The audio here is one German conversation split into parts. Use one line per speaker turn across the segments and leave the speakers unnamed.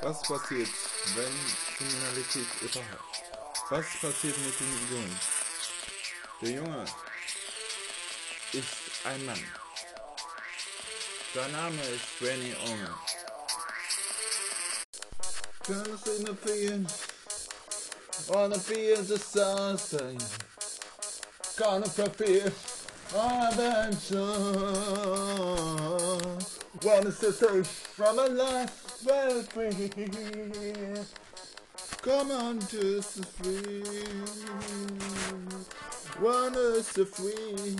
Was passiert, wenn Kriminalität überhaupt? Was passiert mit dem Jungen? Der Junge ist ein Mann. Sein Name ist Benny Unger. Turns in the field, on the fields of sunshine. Gonna fulfill adventure. Wanna set from a life well free. Come on to the free. Run us the free.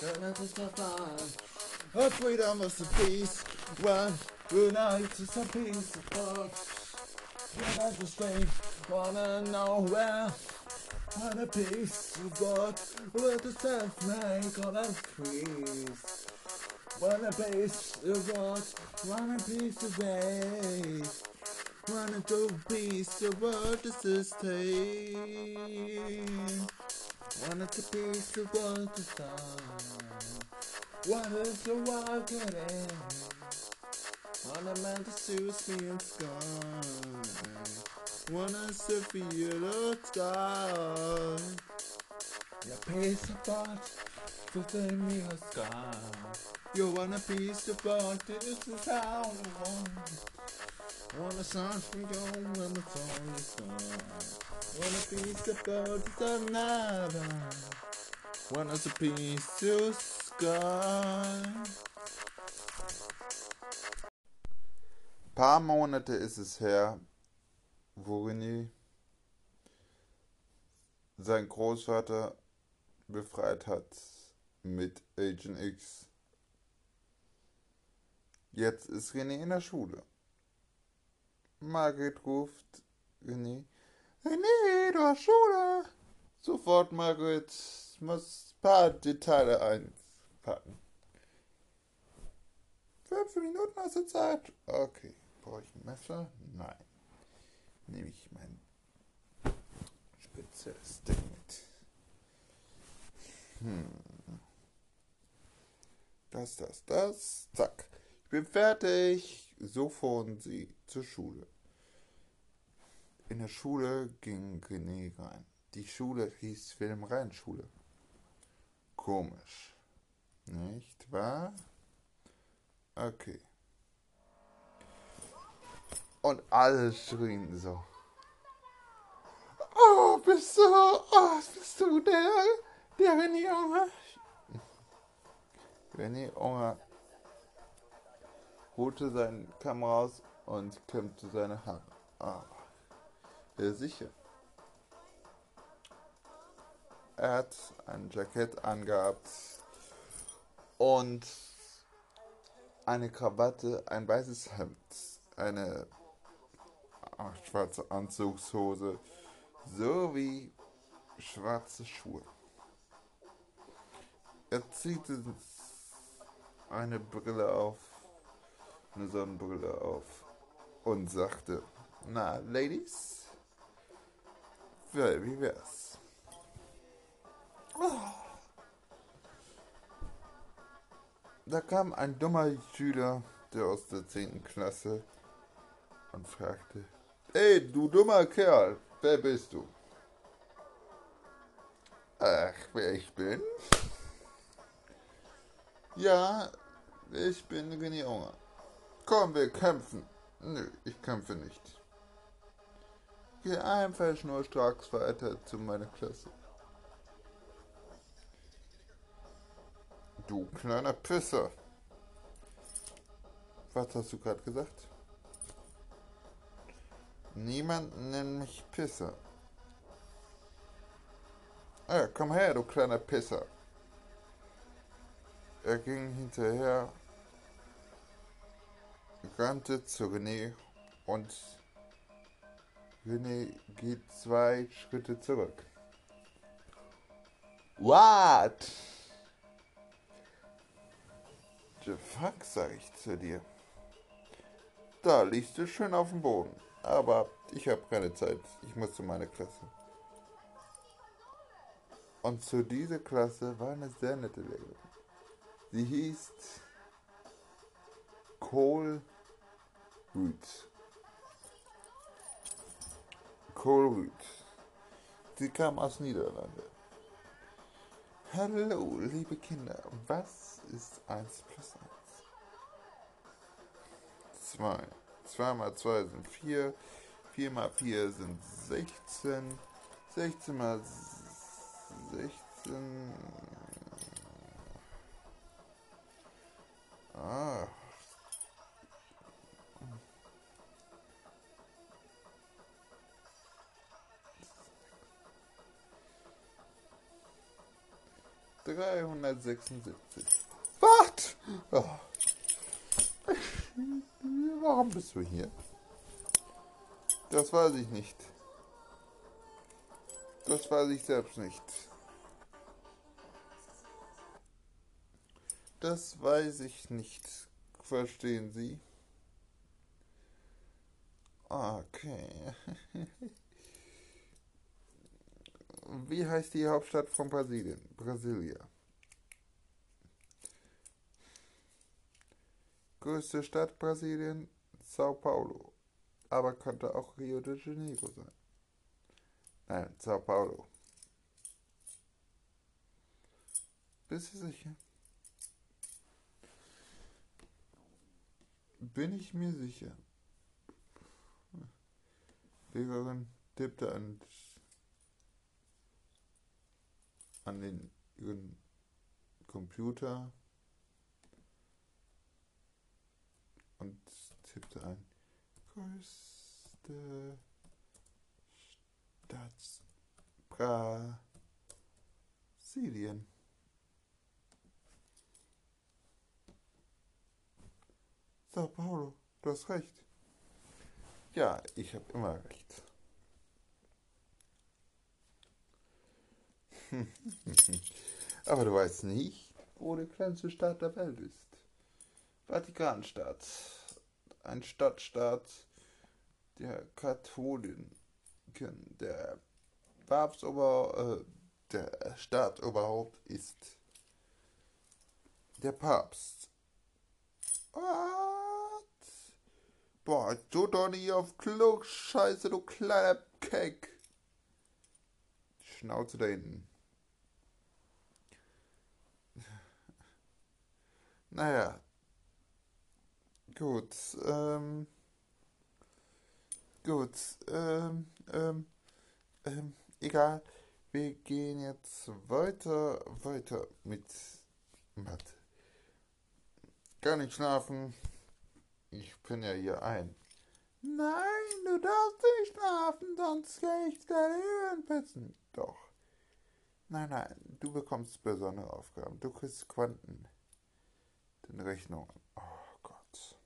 Don't let us suffer. Our freedom is the peace. Run, unite to a peace of thought. Give us the strength. Wanna know where? What a peace of God. Let us self make all us peace. Want a piece of God, want a piece of faith. Want a two piece of what to sustain. Want a piece of what to sign. Want a to walk it in. Want a man to soothe me in sky. Wanna sit for you to sky. Your piece of art within me a sky. You want piece of art, this is how I want. Want a song from you when the song is gone. Want a piece of art, it's another. Want us a piece of sky.
Paar Monate ist es her, wo René sein Großvater befreit hat mit Agent X. Jetzt ist René in der Schule. Margret ruft René. René, du hast Schule. Sofort, Margret. Muss ein paar Details einpacken. Fünf Minuten hast du Zeit? Okay. Brauche ich ein Messer? Nein. Nehme ich mein spezielles Ding mit. Hm. Das, das, das. Zack. Bin fertig. So fuhren sie zur Schule. In der Schule ging René rein. Die Schule hieß Filmreinschule. Komisch. Nicht wahr? Okay. Und alle schrien so. Oh, bist du, oh, bist du der, der René Unger? René Unger holte seine Kamera raus und kämmte seine Haare. Aber, ja, sicher. Er hat ein Jackett angehabt und eine Krawatte, ein weißes Hemd, eine ach, schwarze Anzugshose sowie schwarze Schuhe. Er zieht eine Brille auf, eine Sonnenbrille auf und sagte, na, Ladies, wie wär's? Da kam ein dummer Schüler, der aus der 10. Klasse, und fragte, Ey, du dummer Kerl, wer bist du? Ach, wer ich bin? Ja, ich bin René Unger. Komm, wir kämpfen. Nö, ich kämpfe nicht. Geh einfach schnurstracks weiter zu meiner Klasse. Du kleiner Pisser. Was hast du gerade gesagt? Niemand nennt mich Pisser. Ah, komm her, du kleiner Pisser. Er ging hinterher, rannte zu René und René geht zwei Schritte zurück. What? The fuck, sag ich zu dir. Da liegst du schön auf dem Boden. Aber ich habe keine Zeit. Ich muss zu meiner Klasse. Und zu dieser Klasse war eine sehr nette Lehrerin. Sie hieß Cole Roots. Kohlrüth. Sie kam aus Niederlande. Hallo, liebe Kinder, was ist 1 plus 1? 2. 2 mal 2 sind 4. 4 mal 4 sind 16. 16 mal 16. Ah. Dreihundertsechsundsiebzig. Was? Oh. Warum bist du hier? Das weiß ich nicht. Das weiß ich selbst nicht. Das weiß ich nicht. Verstehen Sie? Okay. Wie heißt die Hauptstadt von Brasilien? Brasilia. Größte Stadt Brasilien? Sao Paulo. Aber könnte auch Rio de Janeiro sein. Nein, Sao Paulo. Bist du sicher? Bin ich mir sicher. Lehrerin tippte an, an den ihren Computer und tippte ein größte Stadt Brasilien. Sao Paulo, du hast recht. Ja, ich habe immer recht. Aber du weißt nicht, wo die kleinste Stadt der Welt ist. Vatikanstadt. Ein Stadtstaat der Katholiken. Der Papstober, äh, der Staatoberhaupt ist der Papst. What? Boah, du doch nicht auf Klo, Scheiße, du kleiner Keck. Schnauze da hinten. Naja. Gut, ähm. Gut, ähm, ähm, ähm, egal. Wir gehen jetzt weiter, weiter mit Mathe. Gar nicht schlafen. Ich bin ja hier ein. Nein, du darfst nicht schlafen, sonst gehe ich deine Hören pitzen. Doch. Nein, nein, du bekommst besondere Aufgaben. Du kriegst Quanten. Den Rechnungen. Oh Gott.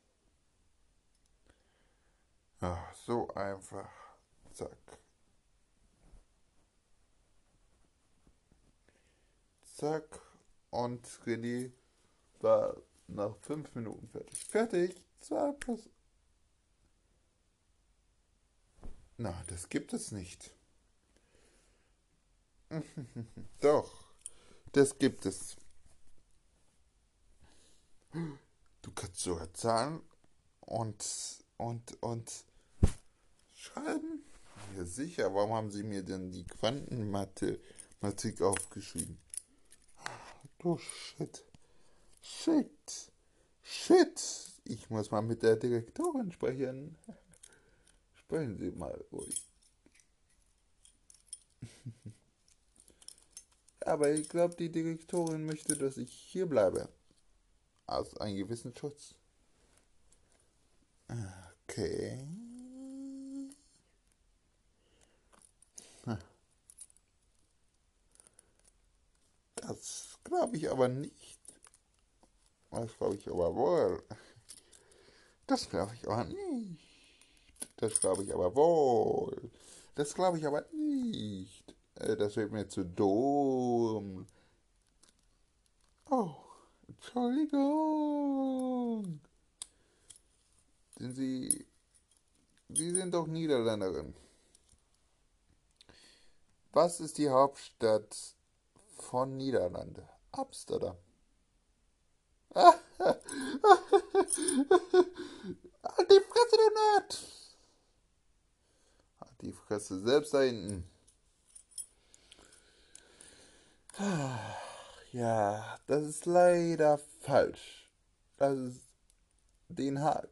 Ach, so einfach. Zack. Zack. Und René war nach fünf Minuten fertig. Fertig. Plus. Na, das gibt es nicht. Doch, das gibt es. Sogar zahlen und, und, und schreiben. Ja, sicher. Warum haben Sie mir denn die Quantenmathematik aufgeschrieben? Du Shit. Shit. Shit. Ich muss mal mit der Direktorin sprechen. Sprechen Sie mal ruhig. Aber ich glaube, die Direktorin möchte, dass ich hier bleibe. Aus einem gewissen Schutz. Okay. Das glaube ich aber nicht. Das glaube ich aber wohl. Das glaube ich aber nicht. Das glaube ich aber wohl. Das glaube ich aber nicht. Äh, das wird mir zu dumm. Oh, Entschuldigung. Sind Sie. Sie sind doch Niederländerin. Was ist die Hauptstadt von Niederlande? Amsterdam. Halt die Fresse, du Nerd! Halt die Fresse selbst da hinten. Ja, das ist leider falsch. Das ist Den Haag.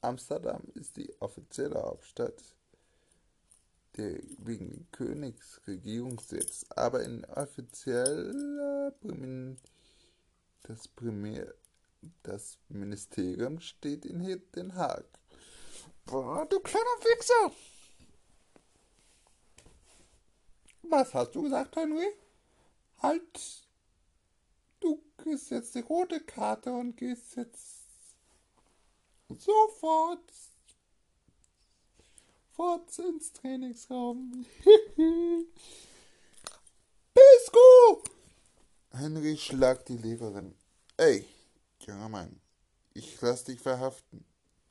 Amsterdam ist die offizielle Hauptstadt der wegen dem Königsregierungssitz, aber in offizieller das Primär das Ministerium steht in Den Haag. Boah, du kleiner Wichser! Was hast du gesagt, Henry? Halt! Du kriegst jetzt die rote Karte und gehst jetzt sofort fort ins Trainingsraum. Pisco! Henry schlagt die Lehrerin. Ey, junger Mann, ich lass dich verhaften.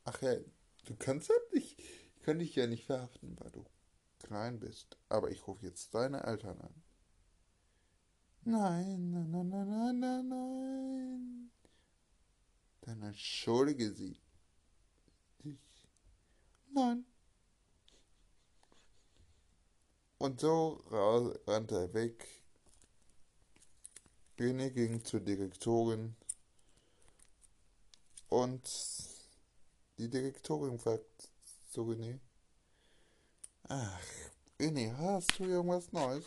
Ach ja, du kannst ja nicht. Ich kann dich ja nicht verhaften, weil du klein bist. Aber ich rufe jetzt deine Eltern an. Nein, nein, nein, nein, nein, nein, nein. Dann entschuldige sie. Dich. Nein. Und so rannte er weg. René ging zur Direktorin und die Direktorin fragt zu René, ach, René, hast du irgendwas Neues?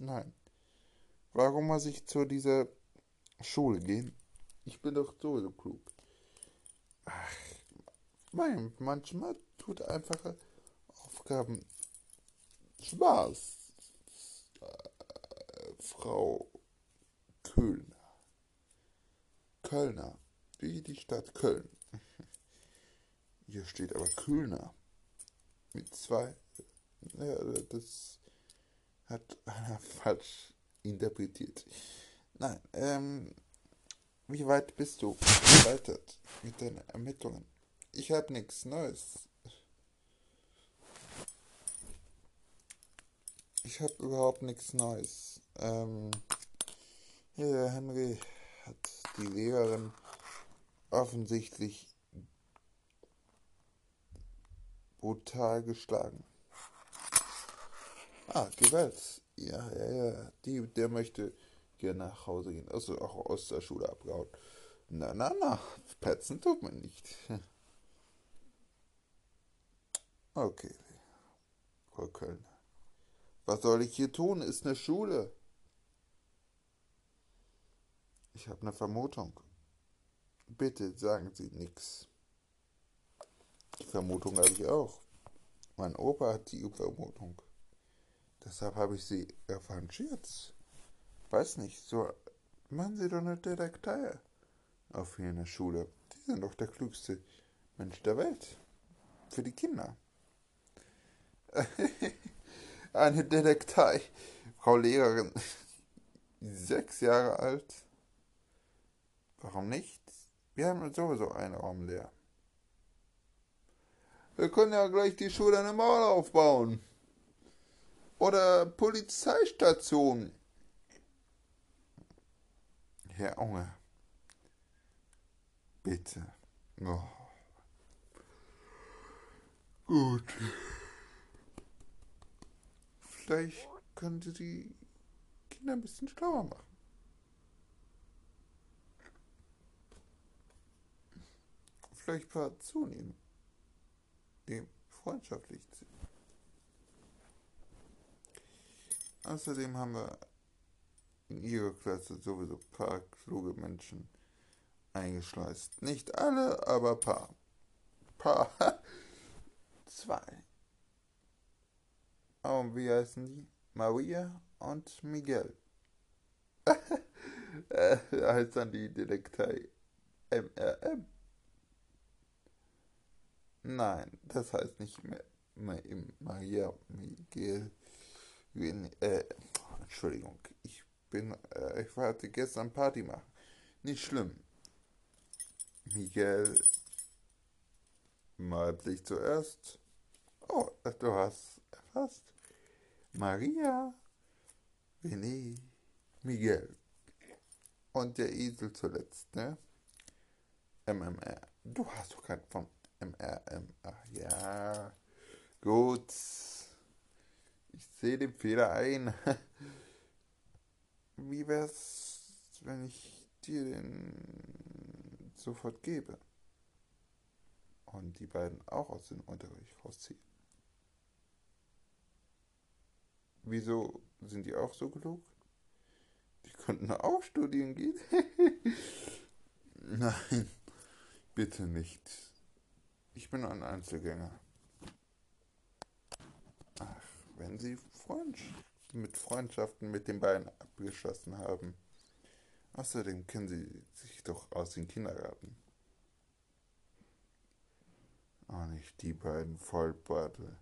Nein. Warum muss ich zu dieser Schule gehen? Ich bin doch sowieso klug. Ach, mein, manchmal tut einfache Aufgaben Spaß, Frau Kölner. Kölner, wie die Stadt Köln. Hier steht aber Kölner. Mit zwei. Ja, das hat einer falsch interpretiert. Nein, ähm, wie weit bist du weiter mit deinen Ermittlungen? Ich habe nichts Neues. Ich habe überhaupt nichts Neues. Ähm, hier, Henry hat die Lehrerin offensichtlich brutal geschlagen. Ah, Gewalt. Ja, ja, ja. Die, der möchte gerne nach Hause gehen. Also auch aus der Schule abgehauen. Na, na, na. Petzen tut man nicht. Okay. Frau Kölner. Was soll ich hier tun? Ist eine Schule. Ich habe eine Vermutung. Bitte sagen Sie nichts. Die Vermutung habe ich auch. Mein Opa hat die Vermutung. Deshalb habe ich sie revanchiert. Weiß nicht, so machen Sie doch eine Detektei auf hier in der Schule. Die sind doch der klügste Mensch der Welt. Für die Kinder. eine Detektei. Frau Lehrerin, sechs Jahre alt. Warum nicht? Wir haben sowieso einen Raum leer. Wir können ja gleich die Schule an der Mauer aufbauen. Oder Polizeistation. Herr Unge. Bitte. Oh. Gut. Vielleicht könnte die Kinder ein bisschen schlauer machen. Vielleicht ein paar zunehmen, dem freundschaftlich sind. Außerdem haben wir in ihrer Klasse sowieso ein paar kluge Menschen eingeschleust. Nicht alle, aber paar. Paar. Zwei. Und wie heißen die? Maria und Miguel. äh, heißt dann die Detektei MRM. Nein, das heißt nicht mehr Maria Miguel. Äh, Entschuldigung, ich bin, äh, ich wollte gestern Party machen. Nicht schlimm. Miguel malt sich zuerst. Oh, du hast erfasst. Maria, René, Miguel. Und der Esel zuletzt, ne? MMR. Du hast doch keinen von MRM. Ach ja. Gut. Sehe den Fehler ein. Wie wär's, wenn ich dir den sofort gebe? Und die beiden auch aus dem Unterricht rausziehen. Wieso sind die auch so klug? Die könnten auch studieren gehen. Nein, bitte nicht. Ich bin ein Einzelgänger. Wenn Sie Freund mit Freundschaften mit den beiden abgeschlossen haben. Außerdem kennen Sie sich doch aus dem Kindergarten. Oh, nicht die beiden Vollbarte.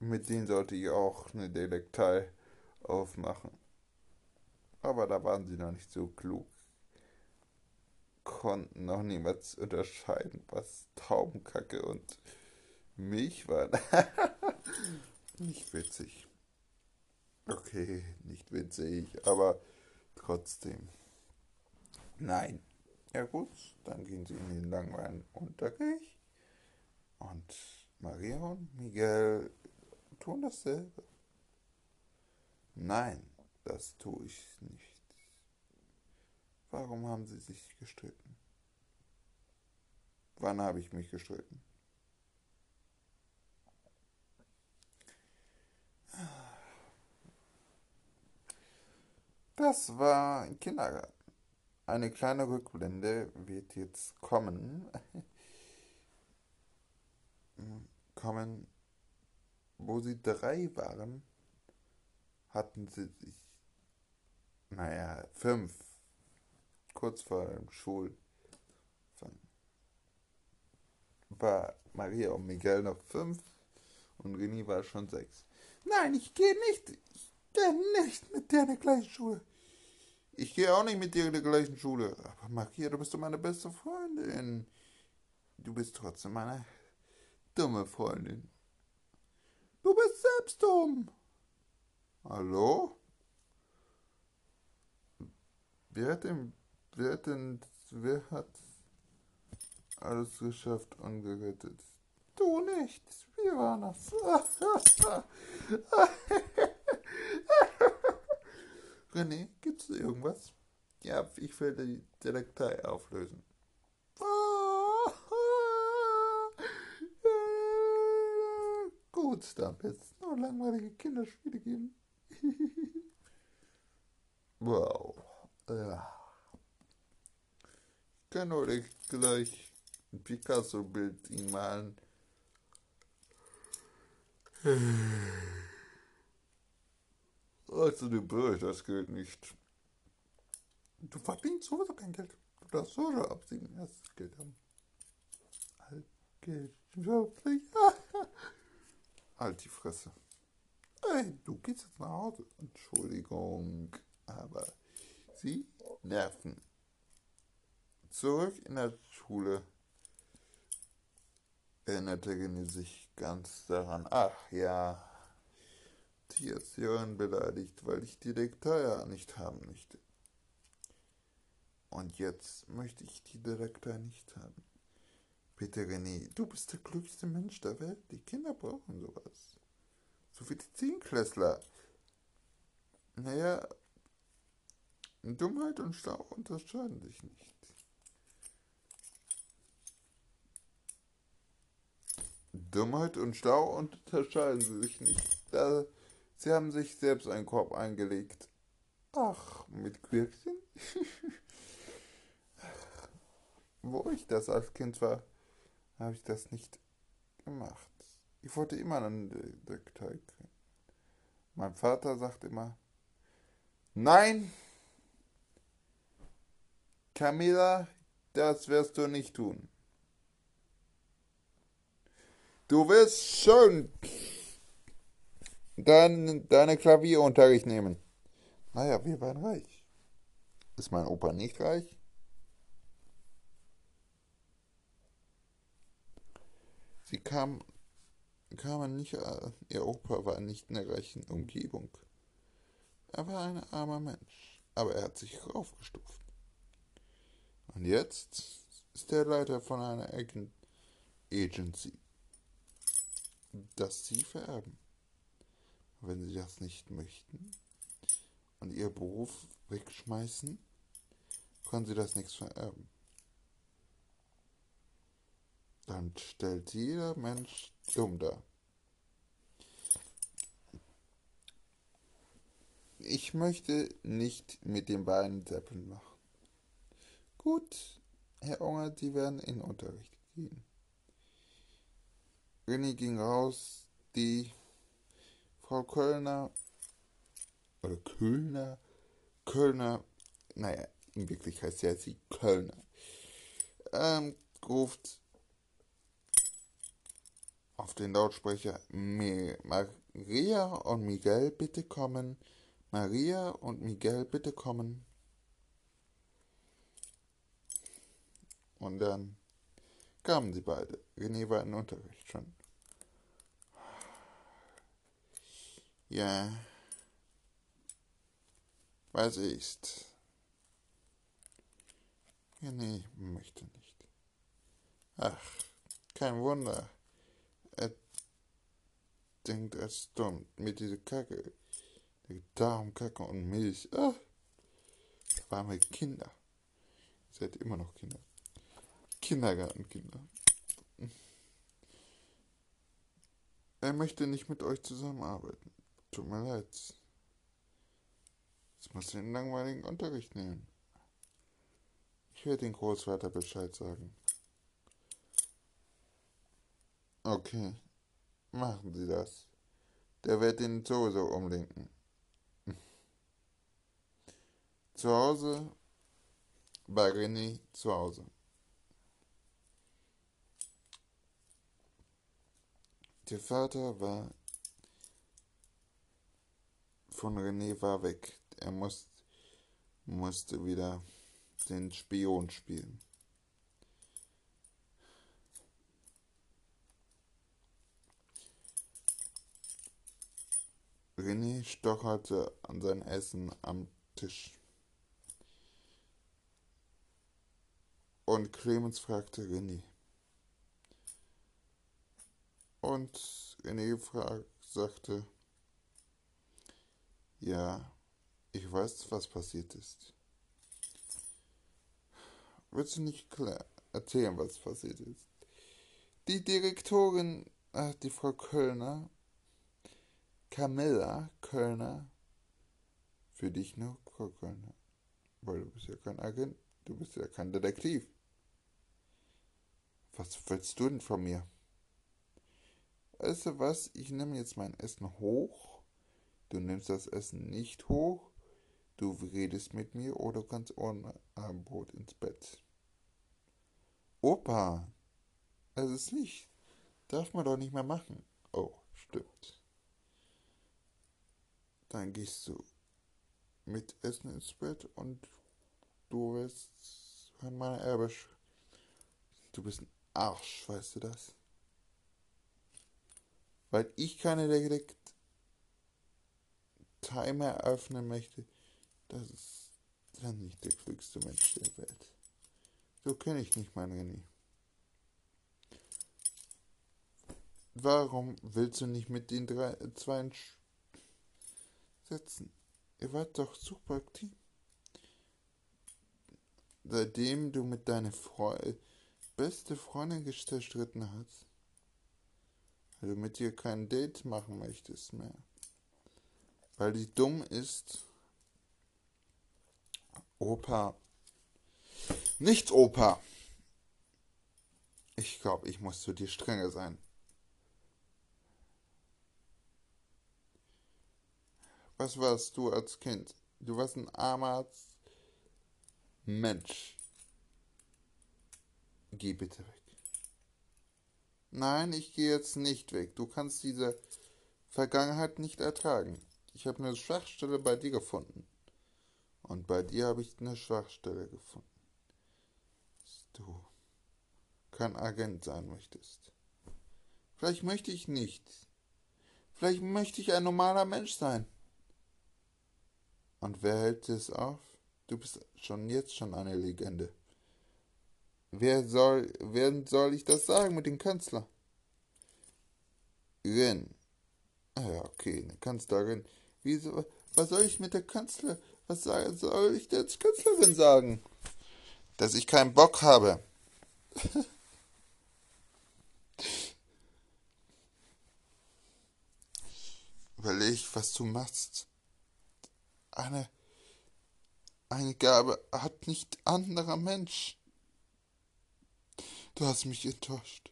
Mit denen sollte ich auch eine Detektei aufmachen. Aber da waren sie noch nicht so klug. Konnten noch niemals unterscheiden, was Taubenkacke und Milch waren. nicht witzig. Okay, nicht witzig, aber trotzdem. Nein. Ja gut, dann gehen sie in den langweiligen Unterricht. Und Maria und Miguel tun dasselbe. Nein, das tue ich nicht. Warum haben sie sich gestritten? Wann habe ich mich gestritten? Das war ein Kindergarten. Eine kleine Rückblende wird jetzt kommen. kommen, wo sie drei waren, hatten sie sich, naja, fünf, kurz vor dem Schul, war Maria und Miguel noch fünf und René war schon sechs. Nein, ich gehe nicht, ich gehe nicht mit dir in die gleiche Schule. Ich gehe auch nicht mit dir in die gleiche Schule. Aber Maria, du bist doch meine beste Freundin. Du bist trotzdem meine dumme Freundin. Du bist selbst dumm. Hallo? Wer hat denn, wer hat denn, wer hat alles geschafft und gerettet? Du nicht. Wir waren das. René, gibt's irgendwas? Ja, ich will die Detektei auflösen. Gut, dann wird es noch langweilige Kinderspiele geben. wow. Ja. Ich kann euch gleich ein Picasso-Bild malen. Also du Böse, das gilt nicht. Du verdienst sowieso kein Geld. Du darfst sowieso absiegen, das Geld haben. Geld. Halt die Fresse. Ey, du gehst jetzt nach Hause. Entschuldigung, aber sie nerven. Zurück in der Schule erinnerte René sich ganz daran. Ach ja, die Erzieherin beleidigt, weil ich die Detektei nicht haben möchte. Und jetzt möchte ich die Detektei nicht haben. Bitte, René, du bist der glücklichste Mensch der Welt. Die Kinder brauchen sowas. So wie die Zehnklässler. Naja, Dummheit und Stau unterscheiden sich nicht. Dummheit und Stau unterscheiden sich nicht. Da Sie haben sich selbst einen Korb eingelegt. Ach, mit Quirkchen? Wo ich das als Kind war, habe ich das nicht gemacht. Ich wollte immer einen kriegen. Mein Vater sagt immer, nein, Camilla, das wirst du nicht tun. Du wirst schon dann deine Klavierunterricht nehmen. Naja, wir waren reich. Ist mein Opa nicht reich? Sie kam, kamen nicht, äh, ihr Opa war nicht in der reichen Umgebung. Er war ein armer Mensch, aber er hat sich aufgestuft. Und jetzt ist er Leiter von einer Agency, das sie vererben. Wenn sie das nicht möchten und ihr Beruf wegschmeißen, können sie das nichts vererben. Dann stellt jeder Mensch dumm dar. Ich möchte nicht mit den beiden Seppeln machen. Gut, Herr Unger, Sie werden in Unterricht gehen. René ging raus, die Frau Kölner oder Kölner, Kölner, naja, in Wirklichkeit heißt sie Kölner, ähm, ruft auf den Lautsprecher Maria und Miguel bitte kommen. Maria und Miguel bitte kommen. Und dann kamen sie beide. René war in Unterricht schon. Ja. Was ist? René möchte nicht. Ach, kein Wunder. Er denkt, er ist dumm mit dieser Kacke. Darmkacke und Milch. Ah, warme Kinder. Ihr seid immer noch Kinder. Kindergartenkinder. Er möchte nicht mit euch zusammenarbeiten. Tut mir leid. Jetzt muss er den langweiligen Unterricht nehmen. Ich werde den Großvater Bescheid sagen. Okay, machen Sie das. Der wird ihn sowieso umlenken. Zu Hause bei René zu Hause. Der Vater war von René war weg. Er muss, musste wieder den Spion spielen. René stocherte an sein Essen am Tisch. Und Clemens fragte René. Und René frag, sagte, ja, ich weiß, was passiert ist. Willst du nicht klar erzählen, was passiert ist? Die Direktorin, ach, die Frau Kölner, Camilla Kölner, für dich nur Frau Kölner, weil du bist ja kein Agent, du bist ja kein Detektiv. Was willst du denn von mir? Weißt du was? Ich nehme jetzt mein Essen hoch. Du nimmst das Essen nicht hoch. Du redest mit mir oder du kannst ohne Abendbrot ins Bett. Opa, es ist nicht. Darf man doch nicht mehr machen. Oh, stimmt. Dann gehst du mit Essen ins Bett und du wirst an meiner Erbe. Du bist ein Arsch, weißt du das? weil ich keine Detektiv Timer öffnen möchte, das ist dann nicht der klügste Mensch der Welt. So kenne ich nicht mein René. Warum willst du nicht mit den drei, zwei setzen? Ihr wart doch super aktiv. Seitdem du mit deiner Freu beste Freundin gestritten hast, weil du mit ihr kein Date machen möchtest mehr. Weil die dumm ist. Opa. Nicht Opa. Ich glaube, ich muss zu dir strenger sein. Was warst du als Kind? Du warst ein armer Mensch. Geh bitte weg. Nein, ich gehe jetzt nicht weg. Du kannst diese Vergangenheit nicht ertragen. Ich habe eine Schwachstelle bei dir gefunden. Und bei dir habe ich eine Schwachstelle gefunden. Dass du kein Agent sein möchtest. Vielleicht möchte ich nicht. Vielleicht möchte ich ein normaler Mensch sein. Und wer hält es auf? Du bist schon jetzt schon eine Legende. Wer soll, wer soll ich das sagen mit dem Kanzler? Ren. Okay, eine Kanzlerin. Wieso, was soll ich mit der Kanzler, was soll ich der Kanzlerin sagen? Dass ich keinen Bock habe. Überleg, was du machst. Eine, eine Gabe hat nicht anderer Mensch. Du hast mich enttäuscht.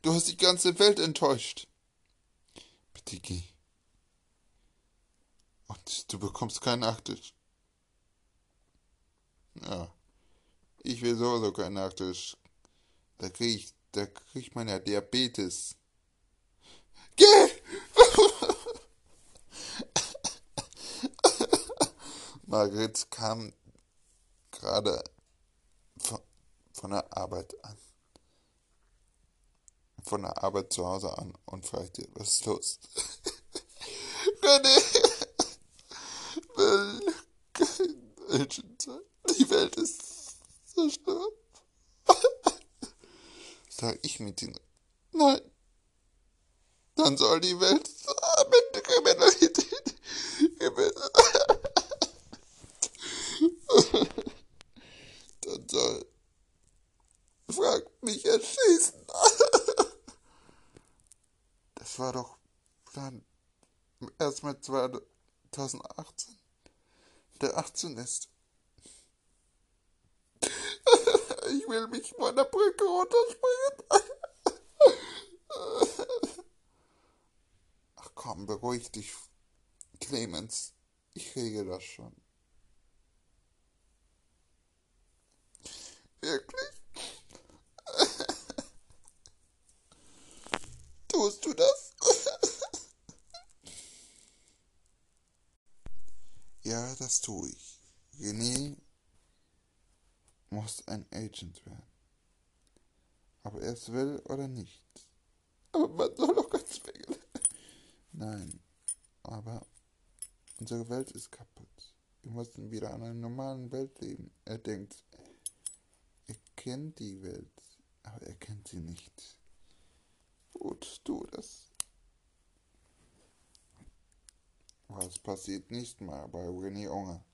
Du hast die ganze Welt enttäuscht. Geh. Und du bekommst keinen Nachtisch. Ja. Ich will sowieso keinen Nachtisch. Da krieg ich, da krieg ich meiner Diabetes. Geh! Margret kam gerade von, von der Arbeit an. Von der Arbeit zu Hause an und fragte, was ist los? René! Die Welt ist so schlimm. Sag ich mit ihnen. Nein. Dann soll die Welt mit Kriminalität Dann soll Frank mich erschießen. Das war doch dann mal 2018. Der 18 ist. Ich will mich von der Brücke runterspringen. Ach komm, beruhig dich, Clemens. Ich regel das schon. Wirklich? Tust du das? ja, das tue ich. René muss ein Agent werden. Ob er es will oder nicht. Aber man soll doch ganz zwingen. Nein, aber unsere Welt ist kaputt. Wir müssen wieder an einer normalen Welt leben. Er denkt, er kennt die Welt, aber er kennt sie nicht. Gut, tu das. Was passiert nicht mal bei René Unger?